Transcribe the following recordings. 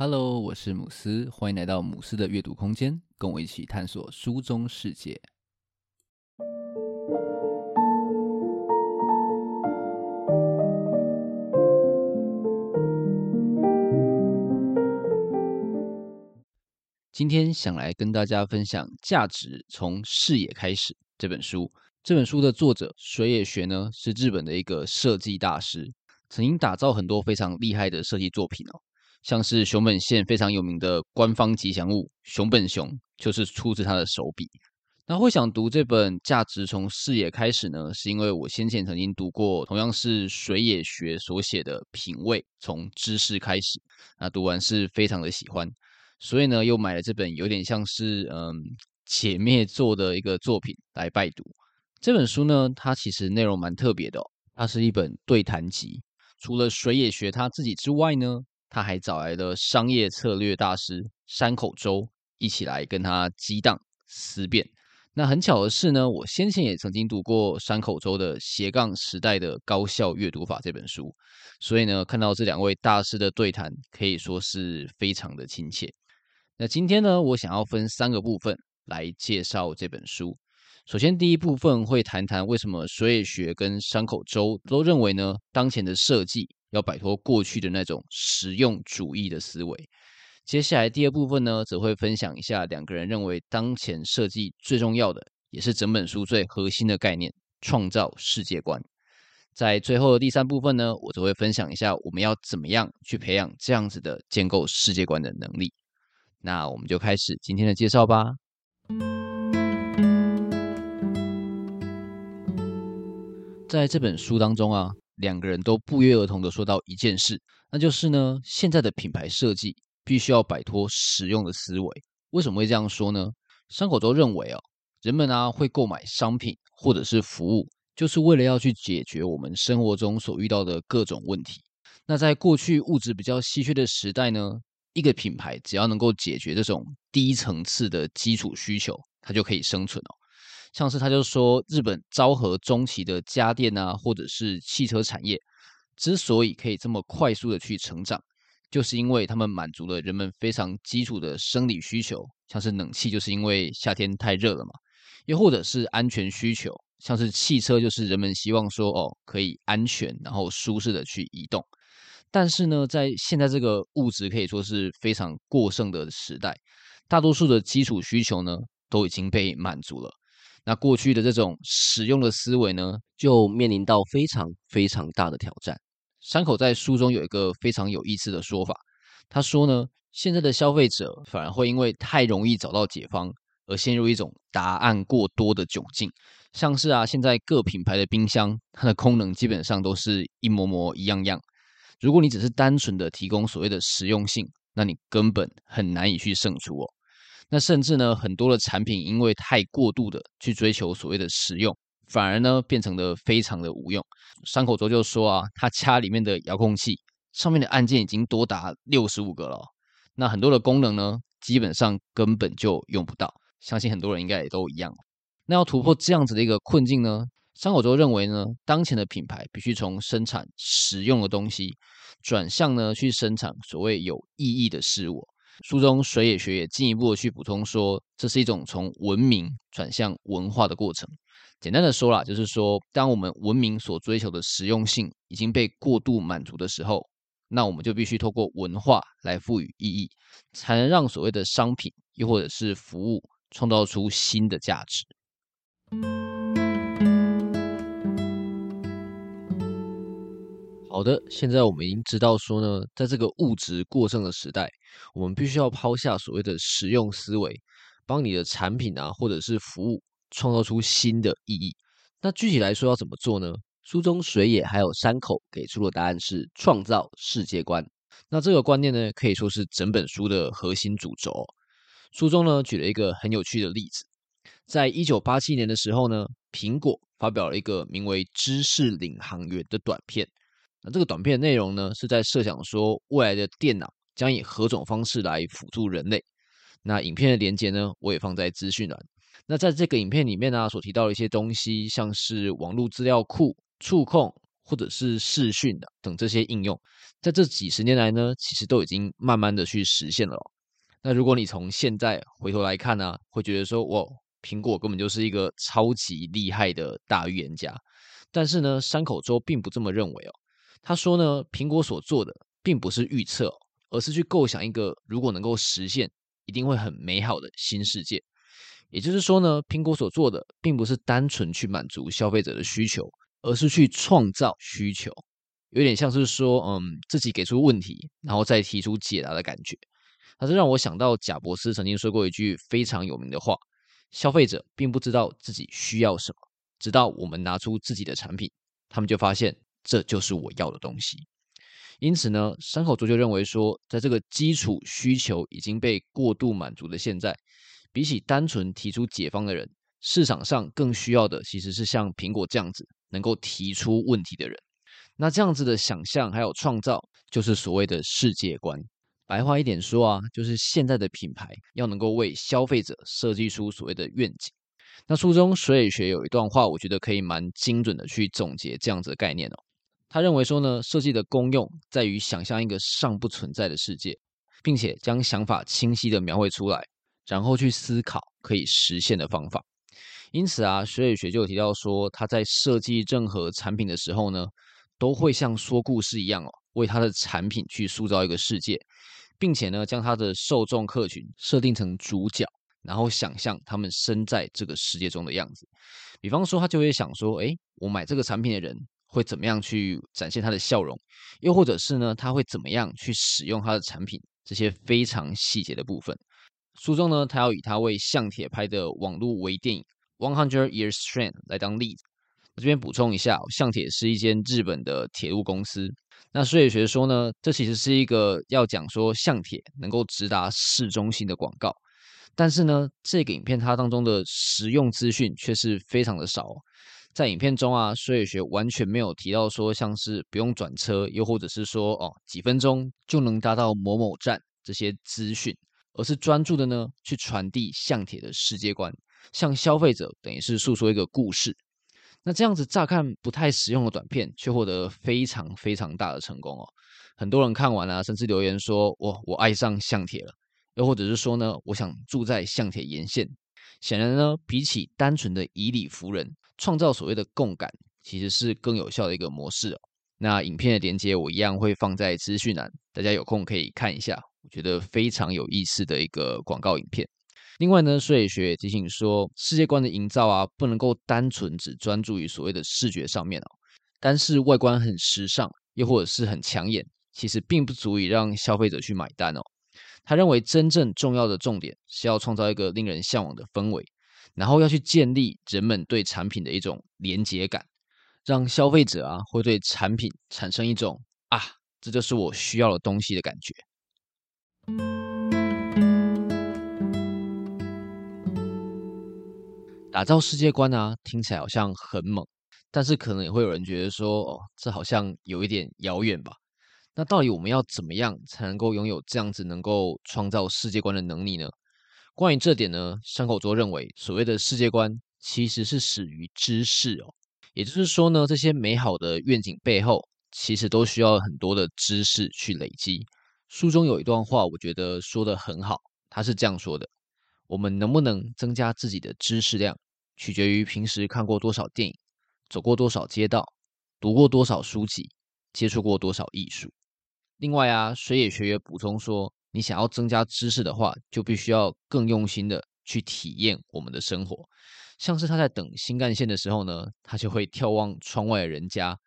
Hello，我是姆斯，欢迎来到姆斯的阅读空间，跟我一起探索书中世界。今天想来跟大家分享《价值从视野开始》这本书。这本书的作者水野学呢，是日本的一个设计大师，曾经打造很多非常厉害的设计作品哦。像是熊本县非常有名的官方吉祥物熊本熊，就是出自他的手笔。那会想读这本《价值从视野开始》呢，是因为我先前曾经读过同样是水野学所写的《品味从知识开始》，那读完是非常的喜欢，所以呢又买了这本有点像是嗯解灭作的一个作品来拜读。这本书呢，它其实内容蛮特别的哦，它是一本对谈集。除了水野学他自己之外呢，他还找来了商业策略大师山口周一起来跟他激荡思辨。那很巧的是呢，我先前也曾经读过山口周的《斜杠时代的高效阅读法》这本书，所以呢，看到这两位大师的对谈，可以说是非常的亲切。那今天呢，我想要分三个部分来介绍这本书。首先，第一部分会谈谈为什么水野学跟山口周都认为呢，当前的设计。要摆脱过去的那种实用主义的思维。接下来第二部分呢，则会分享一下两个人认为当前设计最重要的，也是整本书最核心的概念——创造世界观。在最后的第三部分呢，我则会分享一下我们要怎么样去培养这样子的建构世界观的能力。那我们就开始今天的介绍吧。在这本书当中啊。两个人都不约而同地说到一件事，那就是呢，现在的品牌设计必须要摆脱实用的思维。为什么会这样说呢？山口周认为啊，人们啊会购买商品或者是服务，就是为了要去解决我们生活中所遇到的各种问题。那在过去物质比较稀缺的时代呢，一个品牌只要能够解决这种低层次的基础需求，它就可以生存哦。像是他就说，日本昭和中期的家电啊，或者是汽车产业，之所以可以这么快速的去成长，就是因为他们满足了人们非常基础的生理需求，像是冷气就是因为夏天太热了嘛，又或者是安全需求，像是汽车就是人们希望说哦可以安全然后舒适的去移动。但是呢，在现在这个物质可以说是非常过剩的时代，大多数的基础需求呢都已经被满足了。那过去的这种使用的思维呢，就面临到非常非常大的挑战。山口在书中有一个非常有意思的说法，他说呢，现在的消费者反而会因为太容易找到解方，而陷入一种答案过多的窘境。像是啊，现在各品牌的冰箱，它的功能基本上都是一模模一样样。如果你只是单纯的提供所谓的实用性，那你根本很难以去胜出哦。那甚至呢，很多的产品因为太过度的去追求所谓的实用，反而呢变成了非常的无用。山口周就说啊，他家里面的遥控器上面的按键已经多达六十五个了，那很多的功能呢，基本上根本就用不到。相信很多人应该也都一样。那要突破这样子的一个困境呢，山口周认为呢，当前的品牌必须从生产实用的东西，转向呢去生产所谓有意义的事物。书中水野学也进一步的去补充说，这是一种从文明转向文化的过程。简单的说啦，就是说，当我们文明所追求的实用性已经被过度满足的时候，那我们就必须透过文化来赋予意义，才能让所谓的商品又或者是服务创造出新的价值。好的，现在我们已经知道说呢，在这个物质过剩的时代，我们必须要抛下所谓的实用思维，帮你的产品啊或者是服务创造出新的意义。那具体来说要怎么做呢？书中水野还有山口给出的答案是创造世界观。那这个观念呢，可以说是整本书的核心主轴。书中呢举了一个很有趣的例子，在一九八七年的时候呢，苹果发表了一个名为《知识领航员》的短片。那这个短片的内容呢，是在设想说未来的电脑将以何种方式来辅助人类。那影片的连接呢，我也放在资讯栏。那在这个影片里面呢，所提到的一些东西，像是网络资料库、触控、或者是视讯的等这些应用，在这几十年来呢，其实都已经慢慢的去实现了。那如果你从现在回头来看呢，会觉得说，哇，苹果根本就是一个超级厉害的大预言家。但是呢，山口周并不这么认为哦。他说呢，苹果所做的并不是预测，而是去构想一个如果能够实现，一定会很美好的新世界。也就是说呢，苹果所做的并不是单纯去满足消费者的需求。而是去创造需求，有点像是说，嗯，自己给出问题，然后再提出解答的感觉。它是让我想到贾伯斯曾经说过一句非常有名的话：消费者并不知道自己需要什么，直到我们拿出自己的产品，他们就发现这就是我要的东西。因此呢，山口周就认为说，在这个基础需求已经被过度满足的现在，比起单纯提出解方的人，市场上更需要的其实是像苹果这样子。能够提出问题的人，那这样子的想象还有创造，就是所谓的世界观。白话一点说啊，就是现在的品牌要能够为消费者设计出所谓的愿景。那书中水野学有一段话，我觉得可以蛮精准的去总结这样子的概念哦。他认为说呢，设计的功用在于想象一个尚不存在的世界，并且将想法清晰的描绘出来，然后去思考可以实现的方法。因此啊，水野学就有提到说，他在设计任何产品的时候呢，都会像说故事一样哦，为他的产品去塑造一个世界，并且呢，将他的受众客群设定成主角，然后想象他们身在这个世界中的样子。比方说，他就会想说，诶，我买这个产品的人会怎么样去展现他的笑容，又或者是呢，他会怎么样去使用他的产品，这些非常细节的部分。书中呢，他要以他为相铁拍的网络微电影。One Hundred Years Train 来当例子，这边补充一下，相铁是一间日本的铁路公司。那水野学说呢，这其实是一个要讲说相铁能够直达市中心的广告，但是呢，这个影片它当中的实用资讯却是非常的少。在影片中啊，水野学完全没有提到说像是不用转车，又或者是说哦几分钟就能达到某某站这些资讯，而是专注的呢去传递相铁的世界观。向消费者等于是诉说一个故事，那这样子乍看不太实用的短片，却获得非常非常大的成功哦。很多人看完啊，甚至留言说：“我我爱上相铁了。”又或者是说呢：“我想住在相铁沿线。”显然呢，比起单纯的以理服人，创造所谓的共感，其实是更有效的一个模式哦。那影片的连接我一样会放在资讯栏，大家有空可以看一下，我觉得非常有意思的一个广告影片。另外呢，水野学也提醒说，世界观的营造啊，不能够单纯只专注于所谓的视觉上面哦。单是外观很时尚，又或者是很抢眼，其实并不足以让消费者去买单哦。他认为真正重要的重点是要创造一个令人向往的氛围，然后要去建立人们对产品的一种连结感，让消费者啊会对产品产生一种啊，这就是我需要的东西的感觉。打造世界观啊，听起来好像很猛，但是可能也会有人觉得说，哦，这好像有一点遥远吧？那到底我们要怎么样才能够拥有这样子能够创造世界观的能力呢？关于这点呢，山口周认为，所谓的世界观其实是始于知识哦，也就是说呢，这些美好的愿景背后，其实都需要很多的知识去累积。书中有一段话，我觉得说得很好，他是这样说的。我们能不能增加自己的知识量，取决于平时看过多少电影，走过多少街道，读过多少书籍，接触过多少艺术。另外啊，水野学也补充说，你想要增加知识的话，就必须要更用心的去体验我们的生活。像是他在等新干线的时候呢，他就会眺望窗外的人家，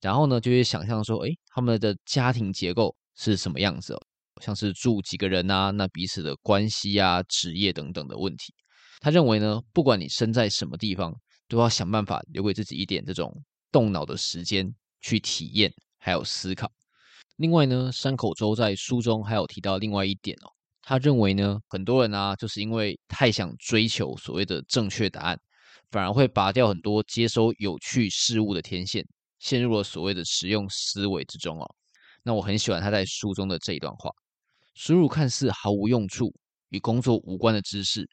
然后呢，就会想象说，诶，他们的家庭结构是什么样子哦。像是住几个人啊，那彼此的关系啊、职业等等的问题，他认为呢，不管你身在什么地方，都要想办法留给自己一点这种动脑的时间去体验还有思考。另外呢，山口周在书中还有提到另外一点哦，他认为呢，很多人啊，就是因为太想追求所谓的正确答案，反而会拔掉很多接收有趣事物的天线，陷入了所谓的实用思维之中哦。那我很喜欢他在书中的这一段话。输入看似毫无用处、与工作无关的知识，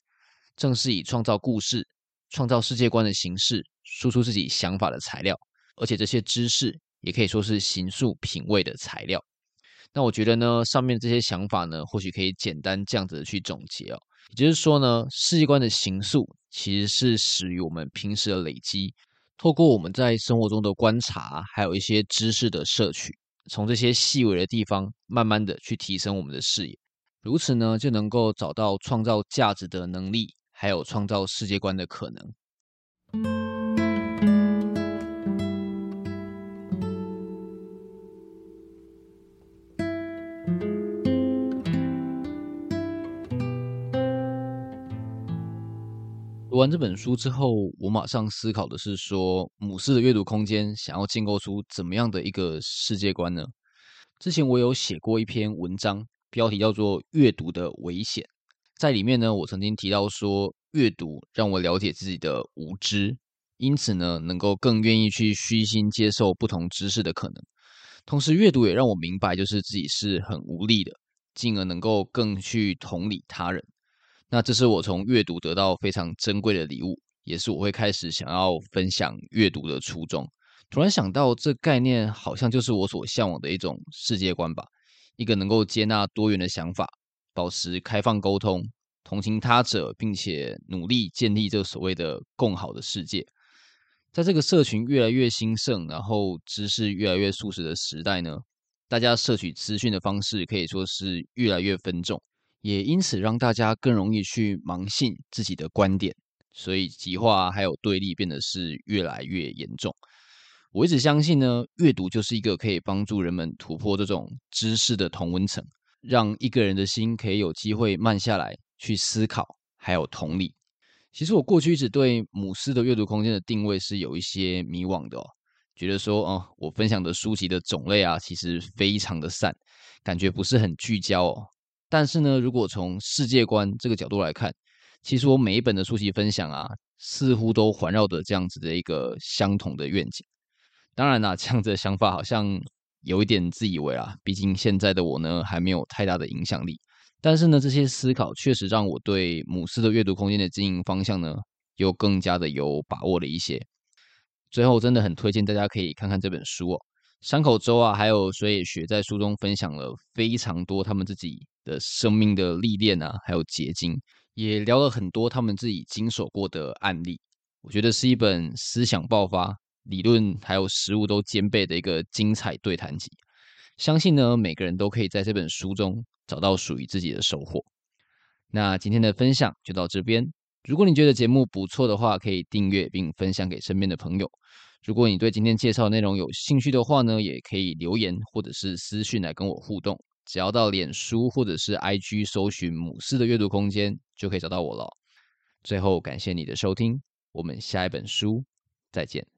正是以创造故事、创造世界观的形式，输出自己想法的材料。而且这些知识也可以说是形塑品味的材料。那我觉得呢，上面这些想法呢，或许可以简单这样子的去总结哦。也就是说呢，世界观的形塑其实是始于我们平时的累积，透过我们在生活中的观察，还有一些知识的摄取，从这些细微的地方，慢慢的去提升我们的视野，如此呢，就能够找到创造价值的能力，还有创造世界观的可能。读完这本书之后，我马上思考的是说，母式的阅读空间想要建构出怎么样的一个世界观呢？之前我有写过一篇文章，标题叫做《阅读的危险》。在里面呢，我曾经提到说，阅读让我了解自己的无知，因此呢，能够更愿意去虚心接受不同知识的可能。同时，阅读也让我明白，就是自己是很无力的，进而能够更去同理他人。那这是我从阅读得到非常珍贵的礼物，也是我会开始想要分享阅读的初衷。突然想到，这概念好像就是我所向往的一种世界观吧，一个能够接纳多元的想法，保持开放沟通，同情他者，并且努力建立这所谓的共好的世界。在这个社群越来越兴盛，然后知识越来越素食的时代呢，大家摄取资讯的方式可以说是越来越分众。也因此让大家更容易去盲信自己的观点，所以极化还有对立变得是越来越严重。我一直相信呢，阅读就是一个可以帮助人们突破这种知识的同温层，让一个人的心可以有机会慢下来去思考，还有同理。其实我过去一直对姆斯的阅读空间的定位是有一些迷惘的哦，觉得说哦，我分享的书籍的种类啊，其实非常的散，感觉不是很聚焦哦。但是呢，如果从世界观这个角度来看，其实我每一本的书籍分享啊，似乎都环绕着这样子的一个相同的愿景。当然啦，这样子的想法好像有一点自以为啊，毕竟现在的我呢，还没有太大的影响力。但是呢，这些思考确实让我对姆斯的阅读空间的经营方向呢，又更加的有把握了一些。最后，真的很推荐大家可以看看这本书哦。山口周啊，还有水野学在书中分享了非常多他们自己的生命的历练啊，还有结晶，也聊了很多他们自己经手过的案例。我觉得是一本思想爆发、理论还有实务都兼备的一个精彩对谈集。相信呢，每个人都可以在这本书中找到属于自己的收获。那今天的分享就到这边。如果你觉得节目不错的话，可以订阅并分享给身边的朋友。如果你对今天介绍内容有兴趣的话呢，也可以留言或者是私讯来跟我互动。只要到脸书或者是 IG 搜寻“母狮的阅读空间”，就可以找到我了。最后，感谢你的收听，我们下一本书再见。